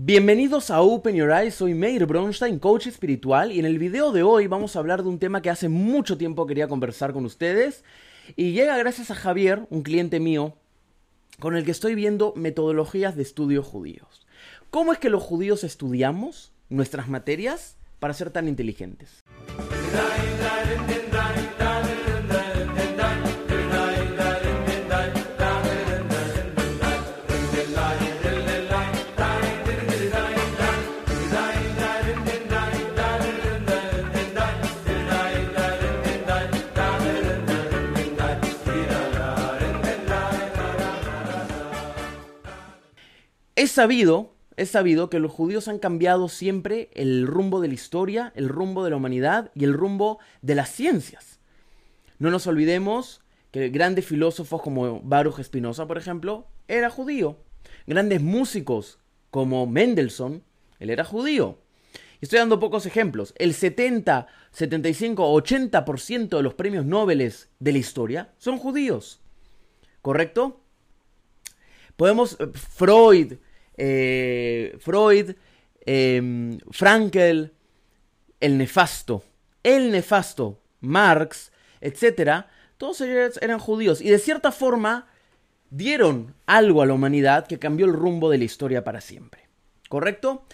Bienvenidos a Open Your Eyes, soy Meir Bronstein, coach espiritual, y en el video de hoy vamos a hablar de un tema que hace mucho tiempo quería conversar con ustedes, y llega gracias a Javier, un cliente mío, con el que estoy viendo metodologías de estudio judíos. ¿Cómo es que los judíos estudiamos nuestras materias para ser tan inteligentes? Es sabido, es sabido que los judíos han cambiado siempre el rumbo de la historia, el rumbo de la humanidad y el rumbo de las ciencias. No nos olvidemos que grandes filósofos como Baruch Spinoza, por ejemplo, era judío. Grandes músicos como Mendelssohn, él era judío. Estoy dando pocos ejemplos. El 70, 75, 80% de los premios Nobel de la historia son judíos. ¿Correcto? Podemos, eh, Freud, eh, Freud, em, Frankel, el nefasto, el nefasto, Marx, etc., todos ellos eran judíos y de cierta forma dieron algo a la humanidad que cambió el rumbo de la historia para siempre. ¿Correcto?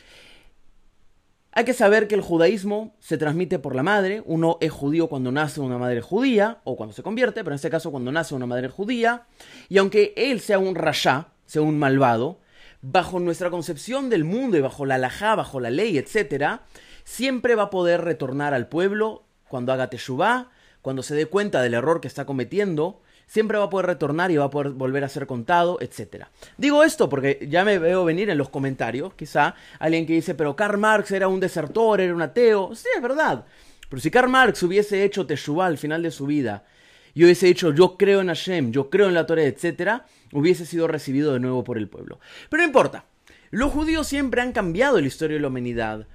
Hay que saber que el judaísmo se transmite por la madre. Uno es judío cuando nace una madre judía, o cuando se convierte, pero en este caso cuando nace una madre judía. Y aunque él sea un rasha, sea un malvado, bajo nuestra concepción del mundo y bajo la alajá, bajo la ley, etc., siempre va a poder retornar al pueblo cuando haga teshuvá, cuando se dé cuenta del error que está cometiendo, siempre va a poder retornar y va a poder volver a ser contado, etc. Digo esto porque ya me veo venir en los comentarios, quizá, alguien que dice, pero Karl Marx era un desertor, era un ateo. Sí, es verdad. Pero si Karl Marx hubiese hecho teshuvá al final de su vida y hubiese dicho, yo creo en Hashem, yo creo en la Torah, etc., hubiese sido recibido de nuevo por el pueblo. Pero no importa. Los judíos siempre han cambiado la historia de la humanidad.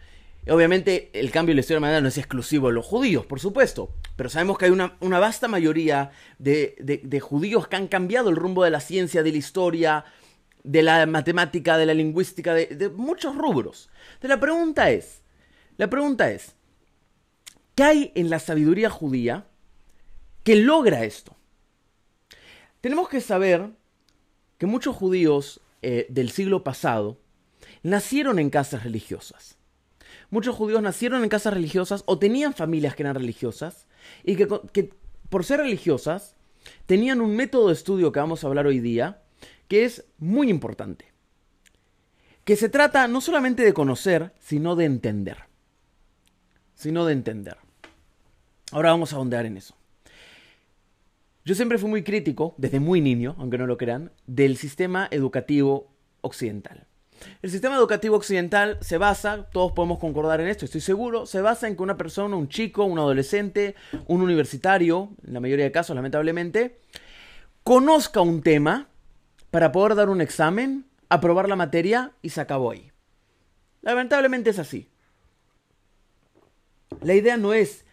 Obviamente el cambio de la historia de la humanidad no es exclusivo de los judíos, por supuesto, pero sabemos que hay una, vasta mayoría de, judíos que han cambiado el rumbo de la ciencia, de la historia, de la matemática, de la lingüística, de, de muchos rubros. Entonces la pregunta es, la pregunta es, ¿qué hay en la sabiduría judía que logra esto? Tenemos que saber que muchos judíos eh, del siglo pasado nacieron en casas religiosas. Muchos judíos nacieron en casas religiosas o tenían familias que eran religiosas y que, que por ser religiosas tenían un método de estudio que vamos a hablar hoy día que es muy importante. Que se trata no solamente de conocer, sino de entender. Sino de entender. Ahora vamos a ondear en eso. Yo siempre fui muy crítico, desde muy niño, aunque no lo crean, del sistema educativo occidental. El sistema educativo occidental se basa, todos podemos concordar en esto, estoy seguro, se basa en que una persona, un chico, un adolescente, un universitario, en la mayoría de casos lamentablemente, conozca un tema para poder dar un examen, aprobar la materia y se acabó ahí. Lamentablemente es así. La idea no es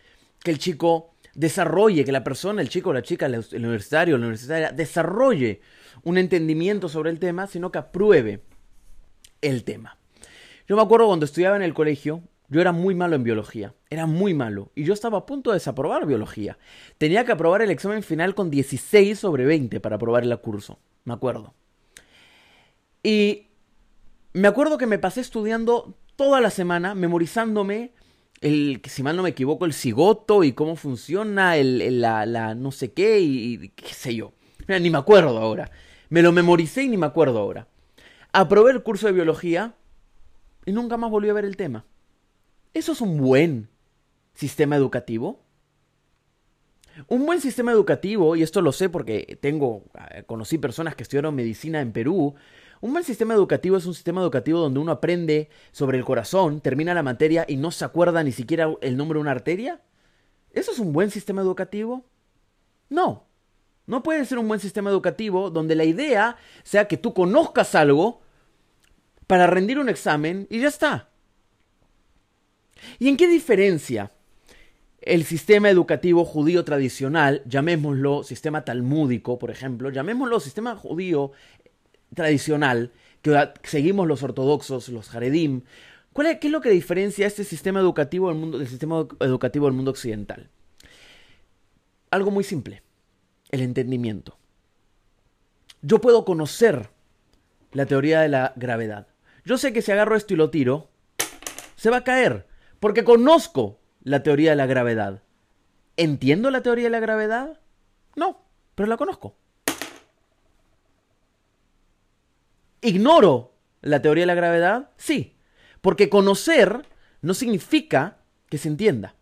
que el chico desarrolle, que la persona, el chico la chica, el universitario la universitaria, desarrolle un entendimiento sobre el tema, sino que apruebe el tema. Yo me acuerdo cuando estudiaba en el colegio, yo era muy malo en biología, era muy malo, y yo estaba a punto de desaprobar biología. Tenía que aprobar el examen final con 16 sobre 20 para aprobar el curso, me acuerdo. Y me acuerdo que me pasé estudiando toda la semana, memorizándome el, si mal no me equivoco, el cigoto y cómo funciona, el, la, la, no sé qué y, qué sé yo. Ni me acuerdo ahora. Me lo memoricé y ni me acuerdo ahora. Aprobé el curso de biología y nunca más volví a ver el tema. ¿Eso es un buen sistema educativo? Un buen sistema educativo, y esto lo sé porque tengo, eh, conocí personas que estudiaron medicina en Perú, un buen sistema educativo es un sistema educativo donde uno aprende sobre el corazón, termina la materia y no se acuerda ni siquiera el nombre de una arteria. ¿Eso es un buen sistema educativo? No. No puede ser un buen sistema educativo donde la idea sea que tú conozcas algo para rendir un examen y ya está. ¿Y en qué diferencia el sistema educativo judío tradicional, llamémoslo sistema talmúdico, por ejemplo, llamémoslo sistema judío tradicional que seguimos los ortodoxos, los Haredim, ¿cuál ¿qué es lo que diferencia este sistema educativo del, mundo, del sistema educativo del mundo occidental? Algo muy simple, el entendimiento. Yo puedo conocer la teoría de la gravedad. Yo sé que si agarro esto y lo tiro, se va a caer, porque conozco la teoría de la gravedad. ¿Entiendo la teoría de la gravedad? No, pero la conozco. ¿Ignoro la teoría de la gravedad? Sí, porque conocer no significa que se entienda.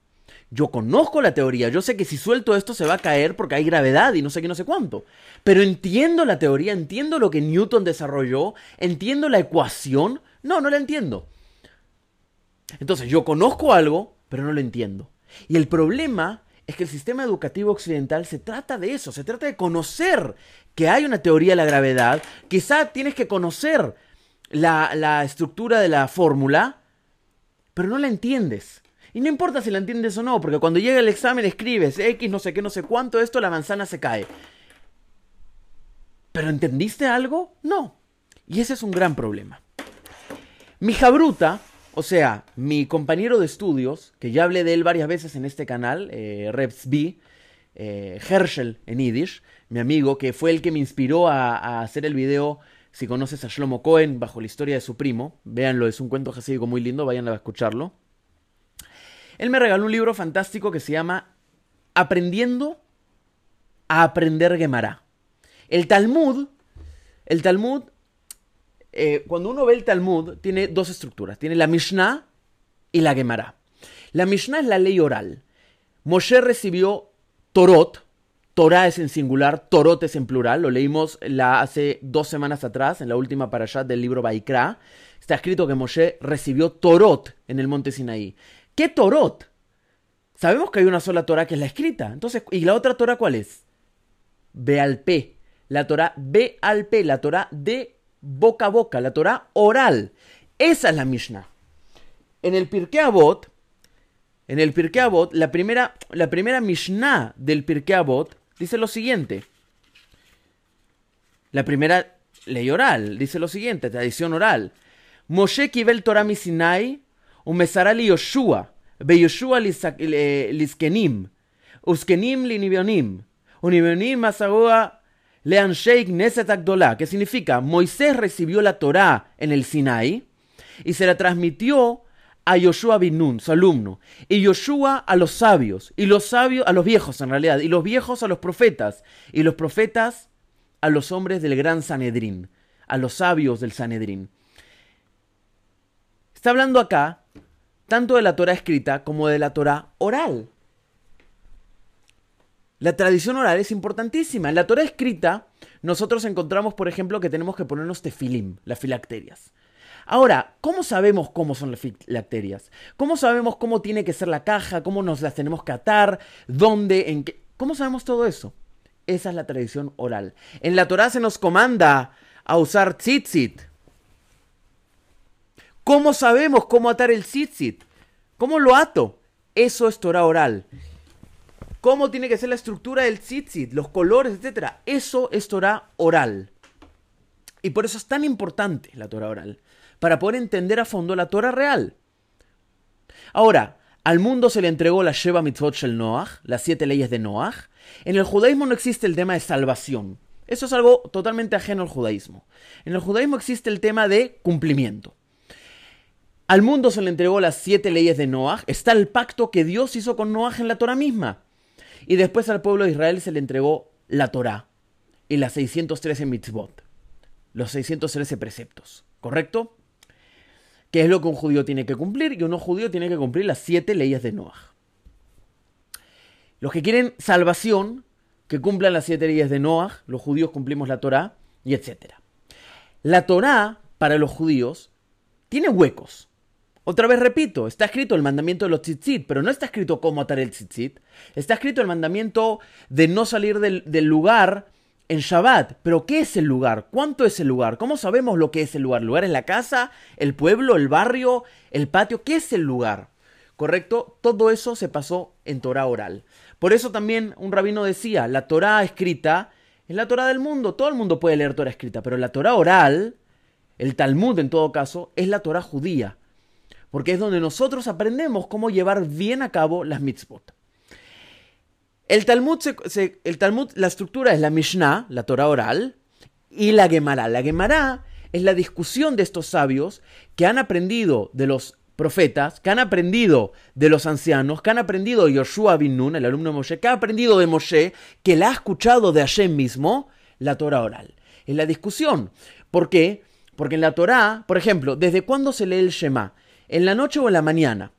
Yo conozco la teoría, yo sé que si suelto esto se va a caer porque hay gravedad y no sé qué, no sé cuánto. Pero entiendo la teoría, entiendo lo que Newton desarrolló, entiendo la ecuación. No, no la entiendo. Entonces yo conozco algo, pero no lo entiendo. Y el problema es que el sistema educativo occidental se trata de eso, se trata de conocer que hay una teoría de la gravedad, quizá tienes que conocer la, la estructura de la fórmula, pero no la entiendes. Y no importa si la entiendes o no, porque cuando llega el examen escribes X, no sé qué, no sé cuánto, esto, la manzana se cae. ¿Pero entendiste algo? No. Y ese es un gran problema. Mi jabruta, o sea, mi compañero de estudios, que ya hablé de él varias veces en este canal, eh, B, eh, Herschel en Yiddish, mi amigo, que fue el que me inspiró a, a, hacer el video, si conoces a Shlomo Cohen, bajo la historia de su primo, véanlo, es un cuento jasídico muy lindo, vayan a escucharlo. Él me regaló un libro fantástico que se llama Aprendiendo a aprender Gemara. El Talmud, el Talmud, eh, cuando uno ve el Talmud, tiene dos estructuras. Tiene la Mishnah y la Gemara. La Mishnah es la ley oral. Moshe recibió Torot, Torah es en singular, Torot es en plural, lo leímos hace dos semanas atrás, en la última parashat del libro Baikra. Está escrito que Moshe recibió Torot en el monte Sinaí. ¿Qué Torot? Sabemos que hay una sola Torah que es la escrita. Entonces, ¿y la otra Torah cuál es? P. La Torah P. la Torah de boca a boca, la Torah oral. Esa es la Mishnah. En el Pirkei Avot, en el Pirkei Avot, la primera, la primera Mishnah del Pirkei Avot dice lo siguiente. La primera ley oral dice lo siguiente, tradición oral. Moshe kibel Torah misinai, umesara li Yoshua, be Yoshua liskenim, eh, uskenim li nibionim, unibionim masagoa Lean Sheikh Neset que significa Moisés recibió la Torá en el Sinai y se la transmitió a Yoshua bin Nun, su alumno, y Yoshua a los sabios, y los sabios a los viejos en realidad, y los viejos a los profetas, y los profetas a los hombres del gran Sanedrín, a los sabios del Sanedrín. Está hablando acá tanto de la Torah escrita como de la Torah oral. La tradición oral es importantísima. En la Torah escrita, nosotros encontramos, por ejemplo, que tenemos que ponernos tefilim, las filacterias. Ahora, ¿cómo sabemos cómo son las filacterias? ¿Cómo sabemos cómo tiene que ser la caja? ¿Cómo nos las tenemos que atar? ¿Dónde? ¿En qué? ¿Cómo sabemos todo eso? Esa es la tradición oral. En la Torah se nos comanda a usar tzitzit, ¿Cómo sabemos cómo atar el tzitzit? ¿Cómo lo ato? Eso es Torah oral. ¿Cómo tiene que ser la estructura del tzitzit? Los colores, etcétera. Eso es Torah oral. Y por eso es tan importante la Torah oral. Para poder entender a fondo la Torah real. Ahora, al mundo se le entregó la Sheva Mitzvot Shel Noach, las siete leyes de Noach. En el judaísmo no existe el tema de salvación. Eso es algo totalmente ajeno al judaísmo. En el judaísmo existe el tema de cumplimiento. Al mundo se le entregó las siete leyes de Noah. Está el pacto que Dios hizo con Noah en la Torah misma. Y después al pueblo de Israel se le entregó la Torah y las 613 mitzvot. Los 613 preceptos. ¿Correcto? ¿Qué es lo que un judío tiene que cumplir? Y un judío tiene que cumplir las siete leyes de Noah. Los que quieren salvación, que cumplan las siete leyes de Noah, los judíos cumplimos la Torah, y etc. La Torah, para los judíos, tiene huecos. Otra vez repito, está escrito el mandamiento de los tzitzit, pero no está escrito cómo atar el tzitzit. Está escrito el mandamiento de no salir del, lugar en Shabbat. Pero ¿qué es el lugar? ¿Cuánto es el lugar? ¿Cómo sabemos lo que es el lugar? ¿El lugar es la casa? ¿El pueblo? ¿El barrio? ¿El patio? ¿Qué es el lugar? ¿Correcto? Todo eso se pasó en Torah oral. Por eso también un rabino decía, la Torah escrita es la Torah del mundo. Todo el mundo puede leer Torah escrita, pero la Torah oral el Talmud en todo caso, es la Torah judía, porque es donde nosotros aprendemos cómo llevar bien a cabo las mitzvot. El Talmud, la estructura es la Mishnah, la Torah oral, y la Gemara. La Gemara es la discusión de estos sabios que han aprendido de los profetas, que han aprendido de los ancianos, que han aprendido de Yoshua bin Nun, el alumno de Moshe, que ha aprendido de Moshe, que la ha escuchado de Hashem mismo, la Torah oral. Es la discusión. ¿Por qué? Porque en la Torah, por ejemplo, ¿desde cuándo se lee el Shema? ¿En la noche o en la mañana?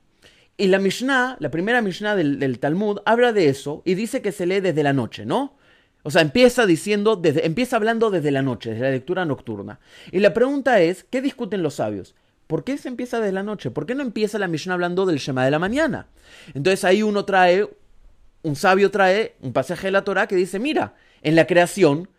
Y la Mishnah, la primera Mishnah del, Talmud, habla de eso y dice que se lee desde la noche, ¿no? O sea, empieza diciendo, desde, empieza hablando desde la noche, desde la lectura nocturna. Y la pregunta es, ¿qué discuten los sabios? ¿Por qué se empieza desde la noche? ¿Por qué no empieza la Mishnah hablando del Shema de la mañana? Entonces ahí uno trae, un sabio trae un pasaje de la Torah que dice, mira, en la creación,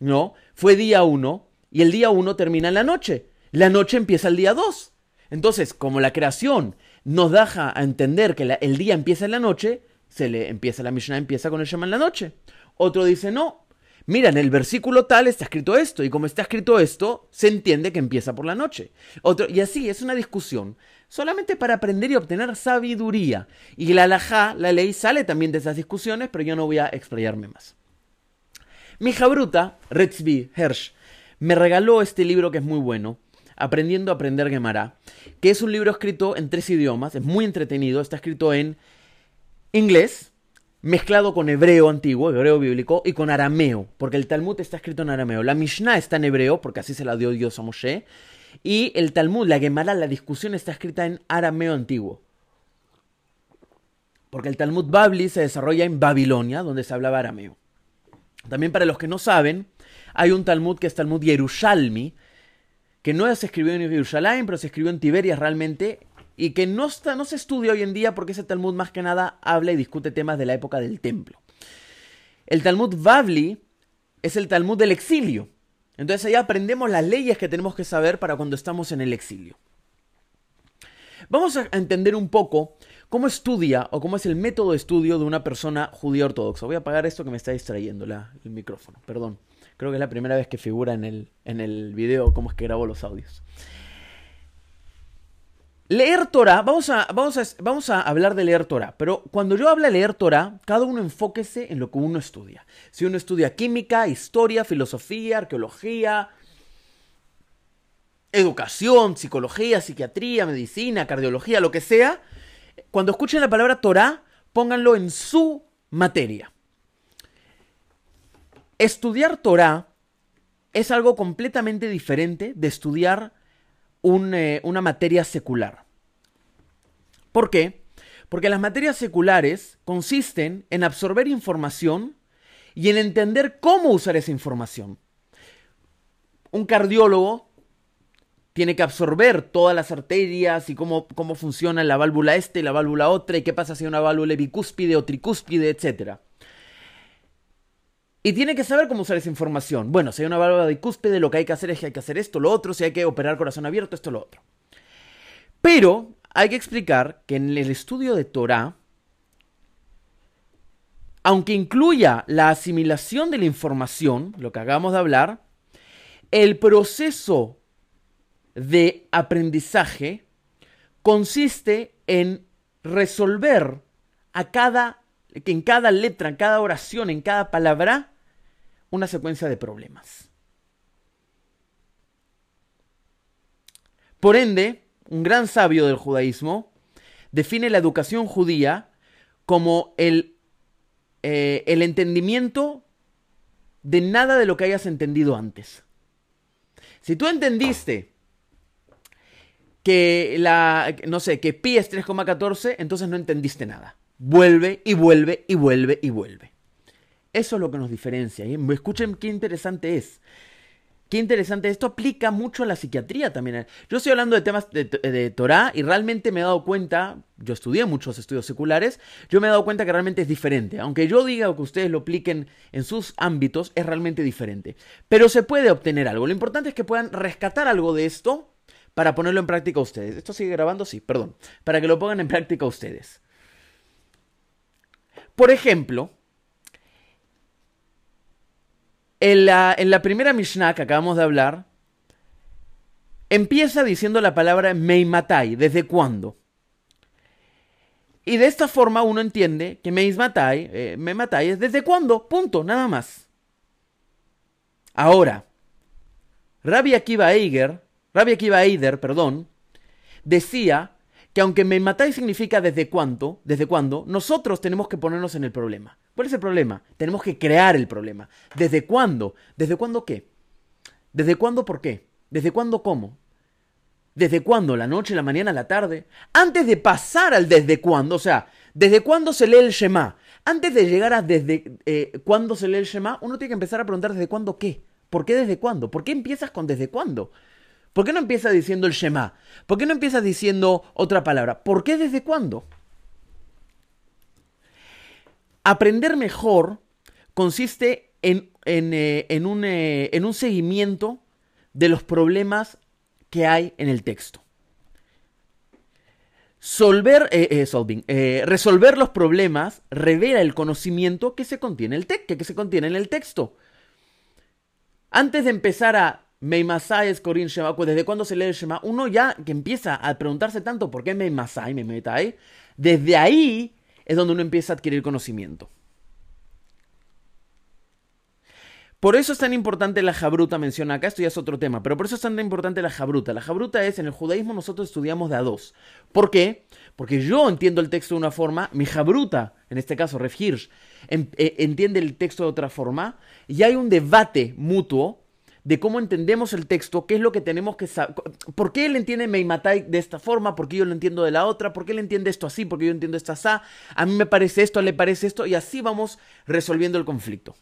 ¿no? Fue día uno y el día uno termina en la noche. La noche empieza el día dos. Entonces, como la creación nos deja a entender que el día empieza en la noche, se le empieza la Mishnah, empieza con el Shema en la noche. Otro dice, no, mira, en el versículo tal está escrito esto, y como está escrito esto, se entiende que empieza por la noche. Otro, y así, es una discusión, solamente para aprender y obtener sabiduría. Y la alajá, la ley, sale también de esas discusiones, pero yo no voy a explayarme más. Mi hija bruta, Retzvi Hersh, me regaló este libro que es muy bueno, Aprendiendo a aprender Gemara, que es un libro escrito en tres idiomas, es muy entretenido, está escrito en inglés, mezclado con hebreo antiguo, hebreo bíblico, y con arameo, porque el Talmud está escrito en arameo. La Mishnah está en hebreo, porque así se la dio Dios a Moshe, y el Talmud, la Gemara, la discusión está escrita en arameo antiguo. Porque el Talmud Babli se desarrolla en Babilonia, donde se hablaba arameo. También para los que no saben, hay un Talmud que es Talmud Yerushalmi, que no se escribió en Jerusalén, pero se escribió en Tiberias realmente, y que no, está, no se estudia hoy en día porque ese Talmud más que nada habla y discute temas de la época del templo. El Talmud Bavli es el Talmud del exilio. Entonces ahí aprendemos las leyes que tenemos que saber para cuando estamos en el exilio. Vamos a entender un poco cómo estudia o cómo es el método de estudio de una persona judía ortodoxa. Voy a apagar esto que me está distrayendo el micrófono, perdón. Creo que es la primera vez que figura en el, en el video cómo es que grabo los audios. Leer Torah, vamos a, vamos, a, vamos a hablar de leer Torah, pero cuando yo hablo de leer Torah, cada uno enfóquese en lo que uno estudia. Si uno estudia química, historia, filosofía, arqueología, educación, psicología, psiquiatría, medicina, cardiología, lo que sea, cuando escuchen la palabra Torah, pónganlo en su materia. Estudiar Torah es algo completamente diferente de estudiar eh, una materia secular. ¿Por qué? Porque las materias seculares consisten en absorber información y en entender cómo usar esa información. Un cardiólogo tiene que absorber todas las arterias y cómo, cómo funciona la válvula este y la válvula otra y qué pasa si una válvula bicúspide o tricúspide, etc. Y tiene que saber cómo usar esa información. Bueno, si hay una válvula de cúspide, lo que hay que hacer es que hay que hacer esto, lo otro, si hay que operar corazón abierto, esto, lo otro. Pero hay que explicar que en el estudio de Torah, aunque incluya la asimilación de la información, lo que acabamos de hablar, el proceso de aprendizaje consiste en resolver a cada, en cada letra, en cada oración, en cada palabra, una secuencia de problemas. Por ende, un gran sabio del judaísmo define la educación judía como el, eh, el entendimiento de nada de lo que hayas entendido antes. Si tú entendiste que la, no sé, que pi es 3,14, entonces no entendiste nada. Vuelve y vuelve y vuelve y vuelve. Eso es lo que nos diferencia. Y escuchen qué interesante es. Qué interesante, esto aplica mucho a la psiquiatría también. Yo estoy hablando de temas de, de, Torah y realmente me he dado cuenta, yo estudié muchos estudios seculares, yo me he dado cuenta que realmente es diferente. Aunque yo diga que ustedes lo apliquen en sus ámbitos, es realmente diferente. Pero se puede obtener algo. Lo importante es que puedan rescatar algo de esto para ponerlo en práctica ustedes. ¿Esto sigue grabando? Sí, perdón. Para que lo pongan en práctica ustedes. Por ejemplo, en la, primera Mishnah que acabamos de hablar, empieza diciendo la palabra Meimatai, ¿desde cuándo? Y de esta forma uno entiende que Meimatai, eh, Meimatai es desde cuándo, punto, nada más. Ahora, Rabbi Akiva Eiger, Rabbi Akiva Eider, perdón, decía que aunque Meimatai significa desde cuándo, desde cuándo, nosotros tenemos que ponernos en el problema. ¿Cuál es el problema? Tenemos que crear el problema. ¿Desde cuándo? ¿Desde cuándo qué? ¿Desde cuándo por qué? ¿Desde cuándo cómo? ¿Desde cuándo? ¿La noche, la mañana, la tarde? Antes de pasar al desde cuándo, o sea, ¿desde cuándo se lee el Shema? Antes de llegar a desde eh, cuándo se lee el Shema, uno tiene que empezar a preguntar desde cuándo qué. ¿Por qué desde cuándo? ¿Por qué empiezas con desde cuándo? ¿Por qué no empiezas diciendo el Shema? ¿Por qué no empiezas diciendo otra palabra? ¿Por qué desde cuándo? Aprender mejor consiste en, eh, un, eh, en un seguimiento de los problemas que hay en el texto. Eh, resolver los problemas revela el conocimiento que se contiene, el que se contiene en el texto. Antes de empezar a Meimasai Corin Shema, pues desde cuándo se lee el Shema, uno ya que empieza a preguntarse tanto por qué Meimasai, Meimetai, desde ahí es donde uno empieza a adquirir conocimiento. Por eso es tan importante la jabruta, menciona acá, esto ya es otro tema, pero por eso es tan importante la jabruta. La jabruta es, en el judaísmo nosotros estudiamos de a dos. ¿Por qué? Porque yo entiendo el texto de una forma, mi jabruta, en este caso Ref Hirsch, eh, entiende el texto de otra forma, y hay un debate mutuo de cómo entendemos el texto, qué es lo que tenemos que saber, por qué él entiende Meimatai de esta forma, por qué yo lo entiendo de la otra, por qué él entiende esto así, por qué yo entiendo esto así, a mí me parece esto, le parece esto, y así vamos resolviendo el conflicto.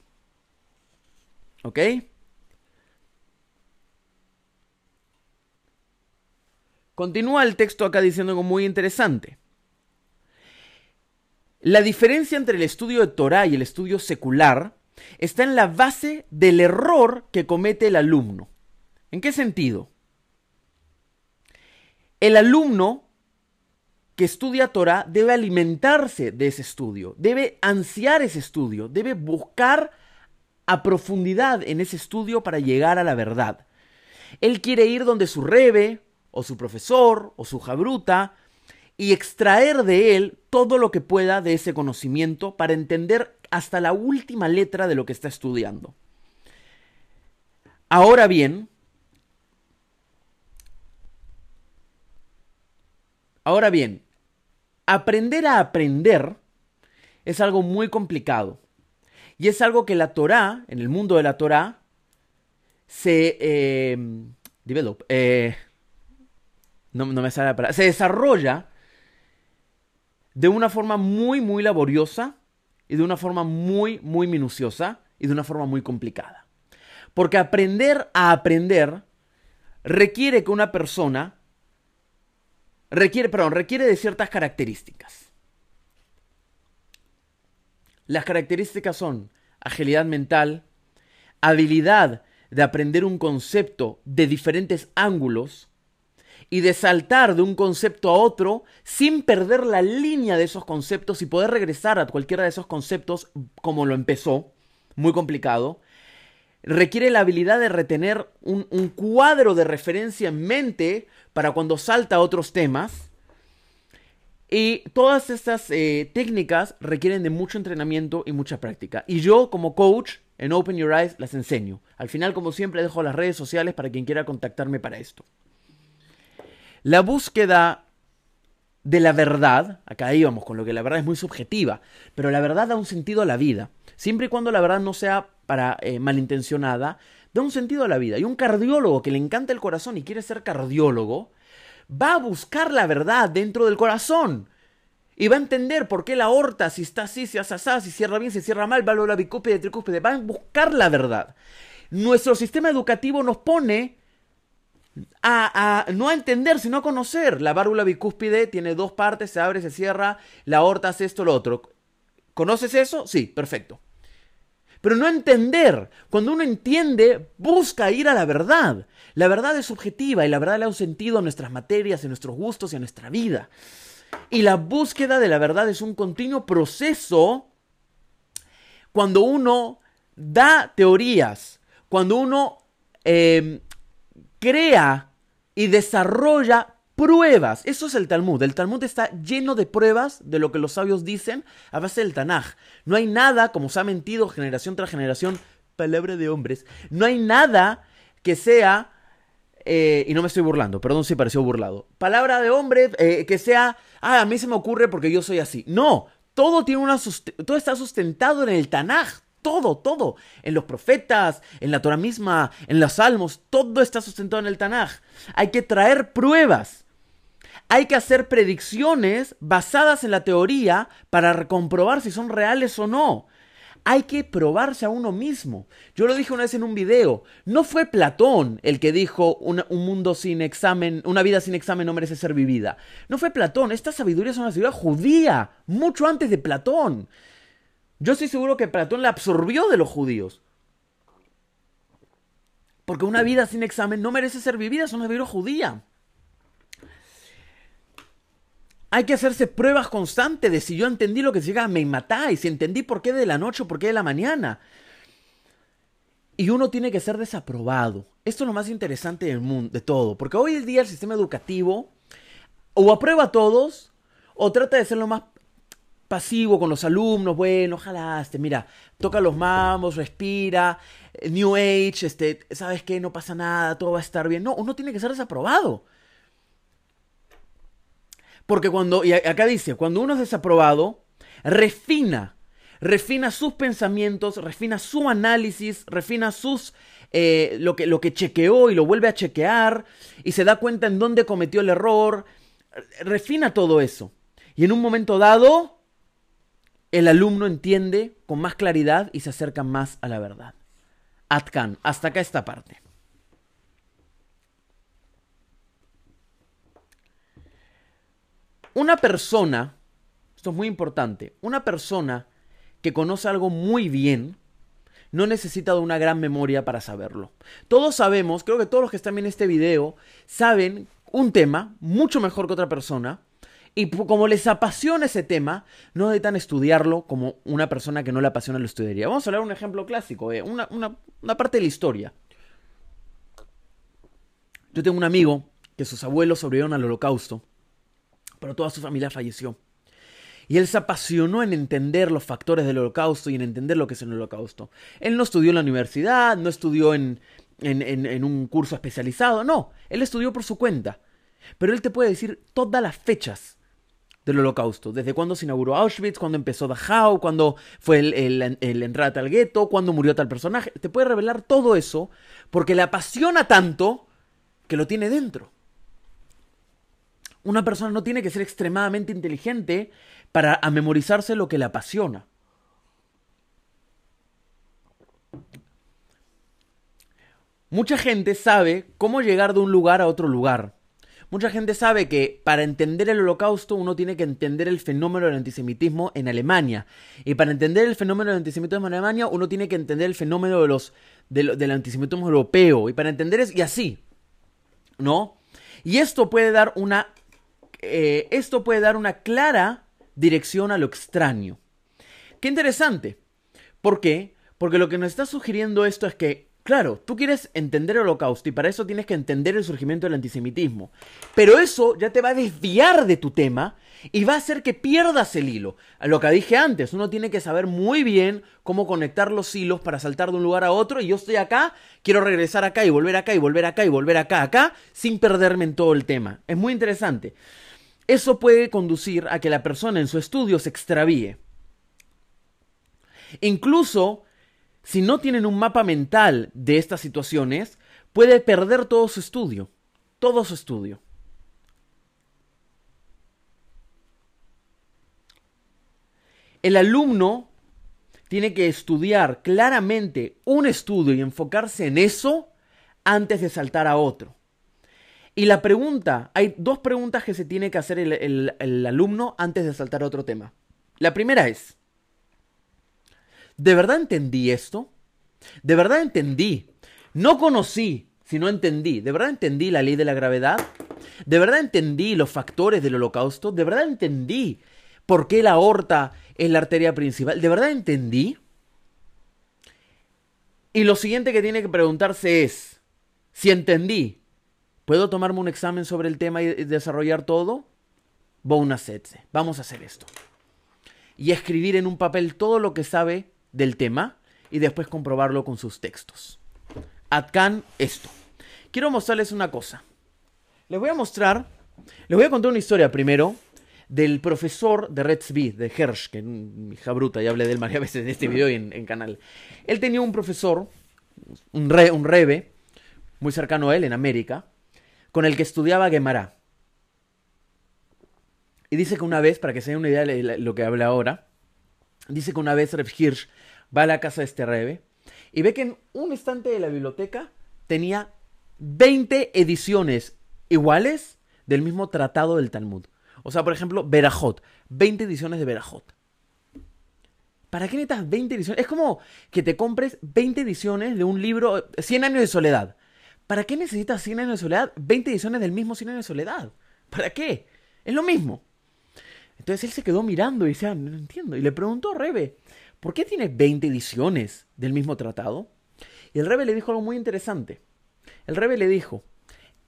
¿Ok? Continúa el texto acá diciendo algo muy interesante. La diferencia entre el estudio de Torah y el estudio secular está en la base del error que comete el alumno. ¿En qué sentido? El alumno que estudia Torah debe alimentarse de ese estudio, debe ansiar ese estudio, debe buscar a profundidad en ese estudio para llegar a la verdad. Él quiere ir donde su rebe, o su profesor, o su jabruta, y extraer de él todo lo que pueda de ese conocimiento para entender hasta la última letra de lo que está estudiando. Ahora bien, ahora bien, aprender a aprender es algo muy complicado. Y es algo que la Torá, en el mundo de la Torá, se eh, develop, eh, no, me sale la palabra, se desarrolla de una forma muy, muy laboriosa y de una forma muy, muy minuciosa y de una forma muy complicada. Porque aprender a aprender requiere que una persona requiere, perdón, requiere de ciertas características. Las características son agilidad mental, habilidad de aprender un concepto de diferentes ángulos y de saltar de un concepto a otro sin perder la línea de esos conceptos y poder regresar a cualquiera de esos conceptos como lo empezó, muy complicado. Requiere la habilidad de retener un, cuadro de referencia en mente para cuando salta a otros temas y todas estas eh, técnicas requieren de mucho entrenamiento y mucha práctica. Y yo como coach en Open Your Eyes las enseño. Al final, como siempre, dejo las redes sociales para quien quiera contactarme para esto. La búsqueda de la verdad, acá íbamos con lo que la verdad es muy subjetiva, pero la verdad da un sentido a la vida. Siempre y cuando la verdad no sea para eh, malintencionada, da un sentido a la vida. Y un cardiólogo que le encanta el corazón y quiere ser cardiólogo, va a buscar la verdad dentro del corazón. Y va a entender por qué la aorta, si está así, si hace así, si cierra bien, si cierra mal, va a la bicúspide, tricúspide. Va a buscar la verdad. Nuestro sistema educativo nos pone a, no a entender, sino a conocer. La válvula bicúspide tiene dos partes, se abre, se cierra, la aorta hace esto, lo otro. ¿Conoces eso? Sí, perfecto. Pero no entender. Cuando uno entiende, busca ir a la verdad. La verdad es subjetiva y la verdad le da un sentido a nuestras materias, a nuestros gustos y a nuestra vida. Y la búsqueda de la verdad es un continuo proceso cuando uno da teorías, cuando uno em, crea y desarrolla pruebas. Eso es el Talmud. El Talmud está lleno de pruebas de lo que los sabios dicen a base del Tanaj. No hay nada, como se ha mentido generación tras generación, palabra de hombres, no hay nada que sea, eh, y no me estoy burlando, perdón si pareció burlado, palabra de hombre eh, que sea, ah, a mí se me ocurre porque yo soy así. No, todo, tiene una todo está sustentado en el Tanaj. Todo, todo. En los profetas, en la Torah misma, en los salmos, todo está sustentado en el Tanaj. Hay que traer pruebas. Hay que hacer predicciones basadas en la teoría para comprobar si son reales o no. Hay que probarse a uno mismo. Yo lo dije una vez en un video. No fue Platón el que dijo un mundo sin examen, una vida sin examen no merece ser vivida. No fue Platón. Esta sabiduría es una sabiduría judía, mucho antes de Platón. Yo estoy seguro que Platón la absorbió de los judíos. Porque una vida sin examen no merece ser vivida, es una sabiduría judía. Hay que hacerse pruebas constantes de si yo entendí lo que significa me matáis, si entendí por qué de la noche o por qué de la mañana. Y uno tiene que ser desaprobado. Esto es lo más interesante del mundo, de todo. Porque hoy en día el sistema educativo o aprueba a todos o trata de ser lo más pasivo con los alumnos. Bueno, ojalá, este, mira, toca los mamos, respira, New Age, este, ¿sabes qué? No pasa nada, todo va a estar bien. No, uno tiene que ser desaprobado. Porque cuando, y acá dice, cuando uno es desaprobado, refina, refina sus pensamientos, refina su análisis, refina sus, eh, lo, que, lo que chequeó y lo vuelve a chequear y se da cuenta en dónde cometió el error, refina todo eso. Y en un momento dado, el alumno entiende con más claridad y se acerca más a la verdad. Atkan, hasta acá esta parte. Una persona, esto es muy importante, una persona que conoce algo muy bien, no necesita de una gran memoria para saberlo. Todos sabemos, creo que todos los que están viendo este video, saben un tema mucho mejor que otra persona, y como les apasiona ese tema, no necesitan estudiarlo como una persona que no le apasiona lo estudiaría. Vamos a hablar de un ejemplo clásico, eh, una, una parte de la historia. Yo tengo un amigo que sus abuelos sobrevivieron al holocausto pero toda su familia falleció. Y él se apasionó en entender los factores del holocausto y en entender lo que es el holocausto. Él no estudió en la universidad, no estudió en, en, un curso especializado, no, él estudió por su cuenta. Pero él te puede decir todas las fechas del holocausto, desde cuándo se inauguró Auschwitz, cuándo empezó Dachau, cuándo fue el, el, entrada al gueto, cuándo murió tal personaje. Te puede revelar todo eso porque le apasiona tanto que lo tiene dentro. Una persona no tiene que ser extremadamente inteligente para memorizarse lo que le apasiona. Mucha gente sabe cómo llegar de un lugar a otro lugar. Mucha gente sabe que para entender el holocausto uno tiene que entender el fenómeno del antisemitismo en Alemania. Y para entender el fenómeno del antisemitismo en Alemania uno tiene que entender el fenómeno de los, del antisemitismo europeo. Y para entender es y así. ¿No? Y esto puede dar una eh, esto puede dar una clara dirección a lo extraño. Qué interesante. ¿Por qué? Porque lo que nos está sugiriendo esto es que, claro, tú quieres entender el holocausto y para eso tienes que entender el surgimiento del antisemitismo. Pero eso ya te va a desviar de tu tema y va a hacer que pierdas el hilo. Lo que dije antes, uno tiene que saber muy bien cómo conectar los hilos para saltar de un lugar a otro y yo estoy acá, quiero regresar acá y volver acá y volver acá y volver acá, acá, sin perderme en todo el tema. Es muy interesante. Eso puede conducir a que la persona en su estudio se extravíe. Incluso, si no tienen un mapa mental de estas situaciones, puede perder todo su estudio, todo su estudio. El alumno tiene que estudiar claramente un estudio y enfocarse en eso antes de saltar a otro. Y la pregunta, hay dos preguntas que se tiene que hacer el, alumno antes de saltar a otro tema. La primera es, ¿de verdad entendí esto? ¿De verdad entendí? No conocí, sino entendí. ¿De verdad entendí la ley de la gravedad? ¿De verdad entendí los factores del holocausto? ¿De verdad entendí por qué la aorta es la arteria principal? ¿De verdad entendí? Y lo siguiente que tiene que preguntarse es, si entendí, ¿Puedo tomarme un examen sobre el tema y desarrollar todo? Vamos a hacer esto. Y escribir en un papel todo lo que sabe del tema y después comprobarlo con sus textos. Atkan, esto. Quiero mostrarles una cosa. Les voy a mostrar, les voy a contar una historia primero del profesor de Red de Hersch, que es hija bruta, ya hablé de él varias veces en este video y en, canal. Él tenía un profesor, un, re, un rebe, muy cercano a él en América, con el que estudiaba Gemara. Y dice que una vez, para que se den una idea de lo que habla ahora, dice que una vez Reb Hirsch va a la casa de este rebe y ve que en un estante de la biblioteca tenía 20 ediciones iguales del mismo tratado del Talmud. O sea, por ejemplo, Berajot. 20 ediciones de Berajot. ¿Para qué necesitas 20 ediciones? Es como que te compres 20 ediciones de un libro, 100 años de soledad. ¿Para qué necesitas 100 años de soledad? 20 ediciones del mismo 100 años de soledad. ¿Para qué? Es lo mismo. Entonces él se quedó mirando y decía, no entiendo. Y le preguntó a Rebe, ¿por qué tienes 20 ediciones del mismo tratado? Y el Rebe le dijo algo muy interesante. El Rebe le dijo,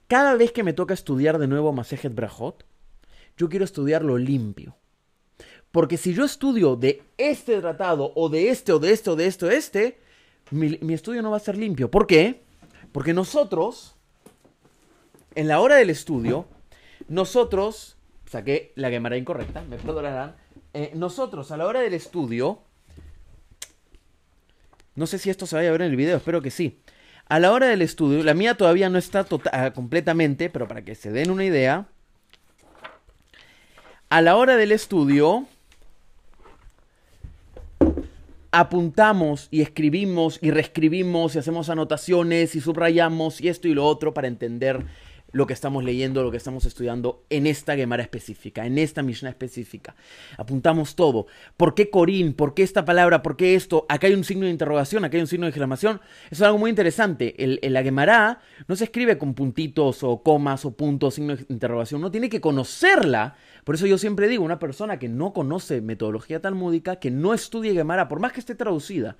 cada vez que me toca estudiar de nuevo Masejet Brajot, yo quiero estudiarlo limpio. Porque si yo estudio de este tratado, o de este, o de este, o de este, o de este, mi, estudio no va a ser limpio. ¿Por qué? Porque nosotros, en la hora del estudio, nosotros, saqué la cámara incorrecta, me perdonarán, eh, nosotros a la hora del estudio, no sé si esto se vaya a ver en el video, espero que sí. A la hora del estudio, la mía todavía no está tota-, ah, completamente, pero para que se den una idea, a la hora del estudio, apuntamos y escribimos y reescribimos y hacemos anotaciones y subrayamos y esto y lo otro para entender lo que estamos leyendo, lo que estamos estudiando en esta Gemara específica, en esta Mishnah específica. Apuntamos todo. ¿Por qué Corín? ¿Por qué esta palabra? ¿Por qué esto? Acá hay un signo de interrogación, acá hay un signo de exclamación. Eso es algo muy interesante. El, la Gemara no se escribe con puntitos o comas o puntos, signo de interrogación. Uno tiene que conocerla. Por eso yo siempre digo, una persona que no conoce metodología talmúdica, que no estudie Gemara, por más que esté traducida,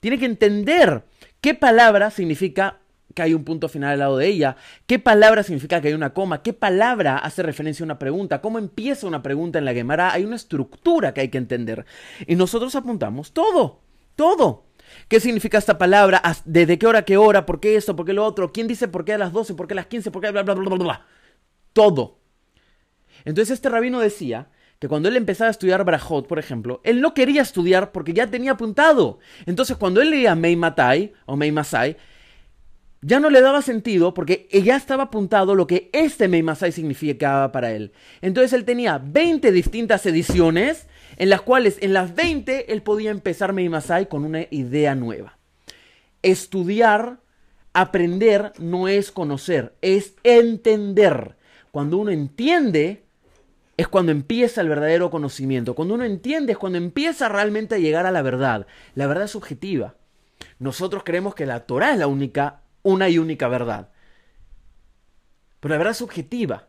tiene que entender qué palabra significa que hay un punto final al lado de ella, qué palabra significa que hay una coma, qué palabra hace referencia a una pregunta, cómo empieza una pregunta en la Gemara, hay una estructura que hay que entender. Y nosotros apuntamos todo, todo. ¿Qué significa esta palabra? ¿Desde qué hora qué hora? ¿Por qué esto? ¿Por qué lo otro? ¿Quién dice por qué a las 12? ¿Por qué a las 15? ¿Por qué bla bla bla bla bla? Todo. Entonces este rabino decía que cuando él empezaba a estudiar Brajot, por ejemplo, él no quería estudiar porque ya tenía apuntado. Entonces cuando él leía Mei Matai o Mei Masai, ya no le daba sentido porque ya estaba apuntado lo que este Meimasai significaba para él. Entonces él tenía 20 distintas ediciones en las cuales en las 20 él podía empezar Meimasai con una idea nueva. Estudiar, aprender no es conocer, es entender. Cuando uno entiende es cuando empieza el verdadero conocimiento. Cuando uno entiende es cuando empieza realmente a llegar a la verdad. La verdad es subjetiva. Nosotros creemos que la Torah es la única una y única verdad. Pero la verdad es subjetiva.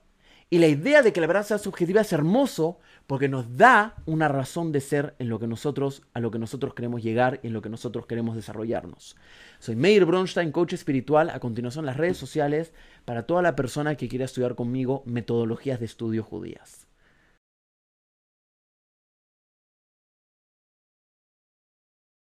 Y la idea de que la verdad sea subjetiva es hermoso porque nos da una razón de ser en lo que nosotros, a lo que nosotros queremos llegar y en lo que nosotros queremos desarrollarnos. Soy Meir Bronstein, coach espiritual. A continuación, las redes sociales para toda la persona que quiera estudiar conmigo metodologías de estudio judías.